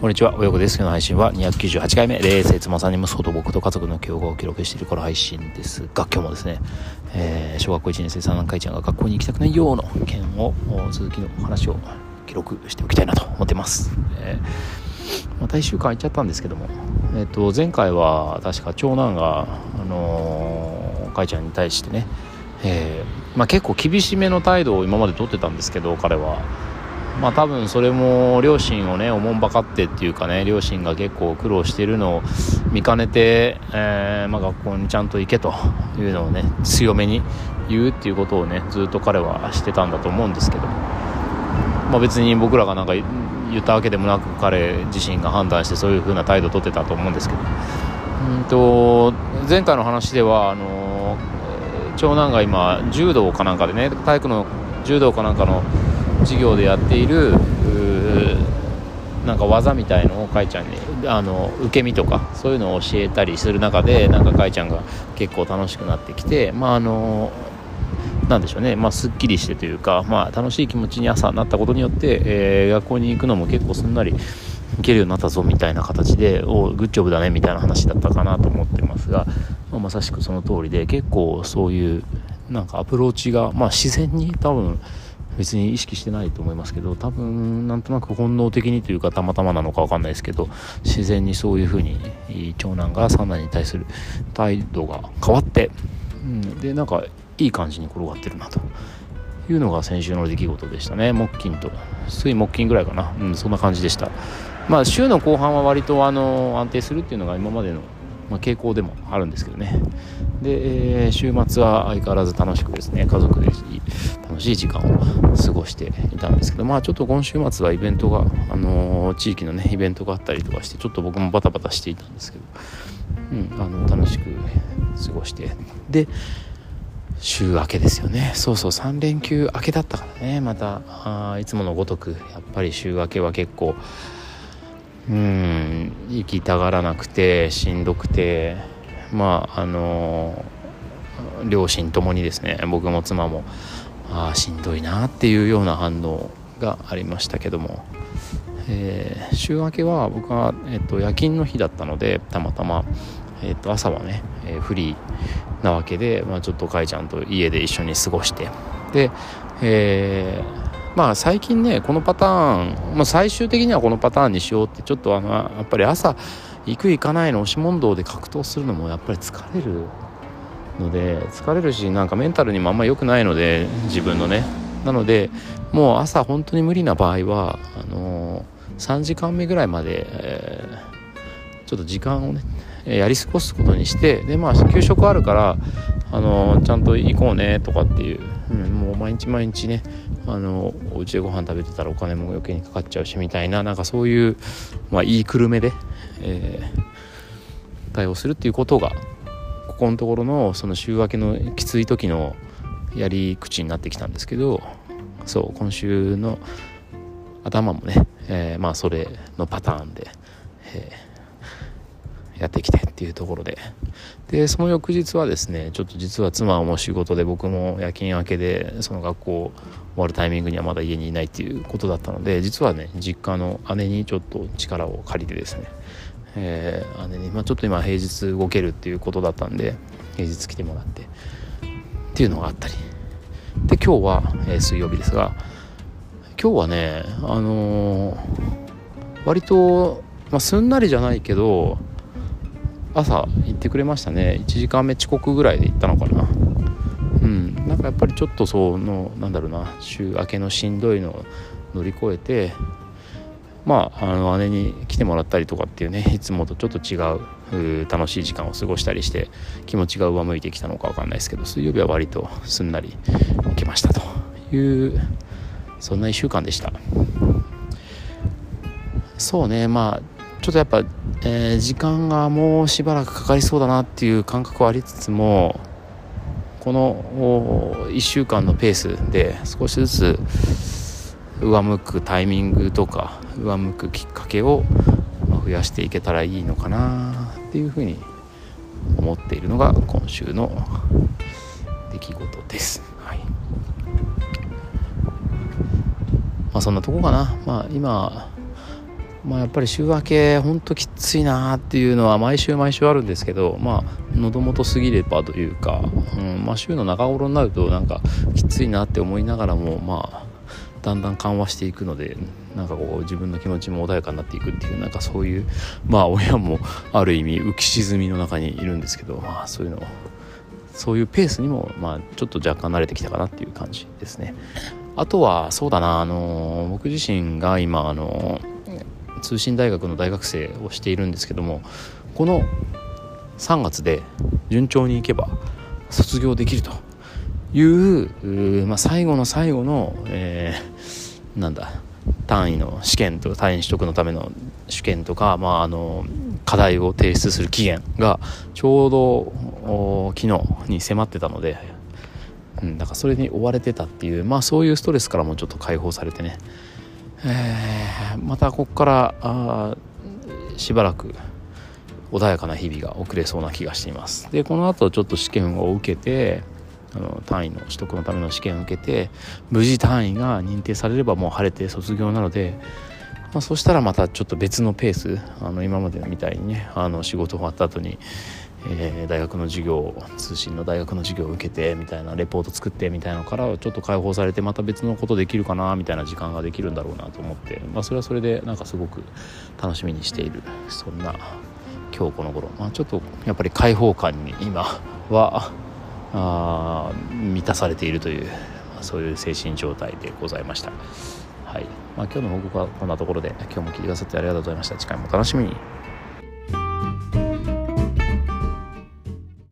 こんにちは、およこです。今日の配信は298回目、冷静妻さんに息子と僕と家族の競合を記録しているこの配信ですが、今日もですね、えー、小学校1年生、三男会ちゃんが学校に行きたくないようの件を、続きの話を記録しておきたいなと思ってます。えー、また1週間空いちゃったんですけども、えっ、ー、と、前回は確か長男が、あのー、かいちゃんに対してね、えー、まあ、結構厳しめの態度を今までとってたんですけど、彼は。まあ多分それも両親をねおもんばかってっていうかね両親が結構苦労しているのを見かねて、えー、まあ、学校にちゃんと行けというのをね強めに言うっていうことをねずっと彼はしてたんだと思うんですけど、まあ、別に僕らがなんか言ったわけでもなく彼自身が判断してそういう風な態度をとってたと思うんですけど。うんと前回の話ではあの長男が今柔道かなんかでね体育の柔道かなんかの授業でやっているなんか技みたいのをかいちゃんにあの受け身とかそういうのを教えたりする中でなんかかいちゃんが結構楽しくなってきてまああのなんでしょうね、まあ、すっきりしてというか、まあ、楽しい気持ちに朝なったことによって、えー、学校に行くのも結構すんなり行けるようになったぞみたいな形でおグッジョブだねみたいな話だったかなと思ってますが、まあ、まさしくその通りで結構そういうなんかアプローチが、まあ、自然に多分別に意識してないと思いますけど多分なんとなく本能的にというかたまたまなのか分かんないですけど自然にそういうふうに長男が三男に対する態度が変わって、うん、でなんかいい感じに転がってるなというのが先週の出来事でしたね。木金と水木金ぐらいかな、うん、そんな感じでした。まあ週の後半は割とあの安定するっていうのが今までのま、傾向でもあるんですけどね。で、えー、週末は相変わらず楽しくですね家族で楽しい時間を過ごしていたんですけどまあちょっと今週末はイベントが、あのー、地域のねイベントがあったりとかしてちょっと僕もバタバタしていたんですけど、うん、あの楽しく過ごしてで週明けですよね。そうそう3連休明けだったからね。またあいつものごとくやっぱり週明けは結構うん行きたがらなくてしんどくてまああの両親ともにですね僕も妻もああしんどいなっていうような反応がありましたけども、えー、週明けは僕は、えっと、夜勤の日だったのでたまたま、えっと、朝はね、えー、フリーなわけで、まあ、ちょっとかいちゃんと家で一緒に過ごして。で、えーまあ最近ねこのパターン、まあ、最終的にはこのパターンにしようってちょっとあのやっぱり朝行く行かないの押し問答で格闘するのもやっぱり疲れるので疲れるしなんかメンタルにもあんま良くないので自分のね。なのでもう朝本当に無理な場合はあのー、3時間目ぐらいまで、えー、ちょっと時間をねやり過ごすことにしてでまあ給食あるからあのちゃんと行こうねとかっていう、うん、もう毎日毎日ねあのお家でご飯食べてたらお金も余計にかかっちゃうしみたいななんかそういう、まあ、いいくるめで、え、対応するっていうことがここのところのその週明けのきつい時のやり口になってきたんですけどそう今週の頭もね、えー、まあそれのパターンで、えーやってきてっていうところで。でその翌日はですねちょっと実は妻も仕事で僕も夜勤明けでその学校終わるタイミングにはまだ家にいないっていうことだったので実はね実家の姉にちょっと力を借りてですね、えー、姉に、まあ、ちょっと今平日動けるっていうことだったんで平日来てもらってっていうのがあったり。で今日は、えー、水曜日ですが今日はねあのー、割と、まあ、すんなりじゃないけど朝行ってくれましたね。1時間目遅刻ぐらいで行ったのかな。うん。なんかやっぱりちょっとそのなんだろうな週明けのしんどいのを乗り越えてまああの姉に来てもらったりとかっていうねいつもとちょっと違う楽しい時間を過ごしたりして気持ちが上向いてきたのか分かんないですけど水曜日は割とすんなり行けましたというそんな1週間でした。そうねまあちょっとやっぱ、えー、時間がもうしばらくかかりそうだなっていう感覚はありつつもこの1週間のペースで少しずつ上向くタイミングとか上向くきっかけを増やしていけたらいいのかなっていうふうに思っているのが今週の出来事です。はいまあ、そんなとこかな。まあ、今まあ、やっぱり週明けほんときついなっていうのは毎週毎週あるんですけどまあ喉元過ぎればというか、うんまあ、週の中頃になるとなんかきついなって思いながらもまあだんだん緩和していくのでなんかこう自分の気持ちも穏やかになっていくっていうなんかそういうまあ親もある意味浮き沈みの中にいるんですけどまあそういうのそういうペースにもまあちょっと若干慣れてきたかなっていう感じですね。あとはそうだなあの僕自身が今あの通信大学の大学生をしているんですけどもこの3月で順調にいけば卒業できるというまあ、最後の最後の、えー、なんだ単位の試験と単位取得のための試験とか、まあ、あの課題を提出する期限がちょうど昨日に迫ってたので、うん、だからそれに追われてたっていう、まあ、そういうストレスからもちょっと解放されてね、えー、またここからあしばらく穏やかな日々が遅れそうな気がしています。でこの後ちょっと試験を受けてあの単位の取得のための試験を受けて無事単位が認定されればもう晴れて卒業なので、まあ、そしたらまたちょっと別のペースあの今までみたいにねあの仕事終わった後に、えー、大学の授業通信の大学の授業を受けてみたいなレポート作ってみたいなのからちょっと解放されてまた別のことできるかなみたいな時間ができるんだろうなと思って、まあ、それはそれでなんかすごく楽しみにしているそんな今日この頃、まあ、ちょっとやっぱり開放感に今はあ満たされているというまそういう精神状態でございました。はいまあ、今日の報告はこんなところで今日も聞いてくださってありがとうございました。次回もお楽しみに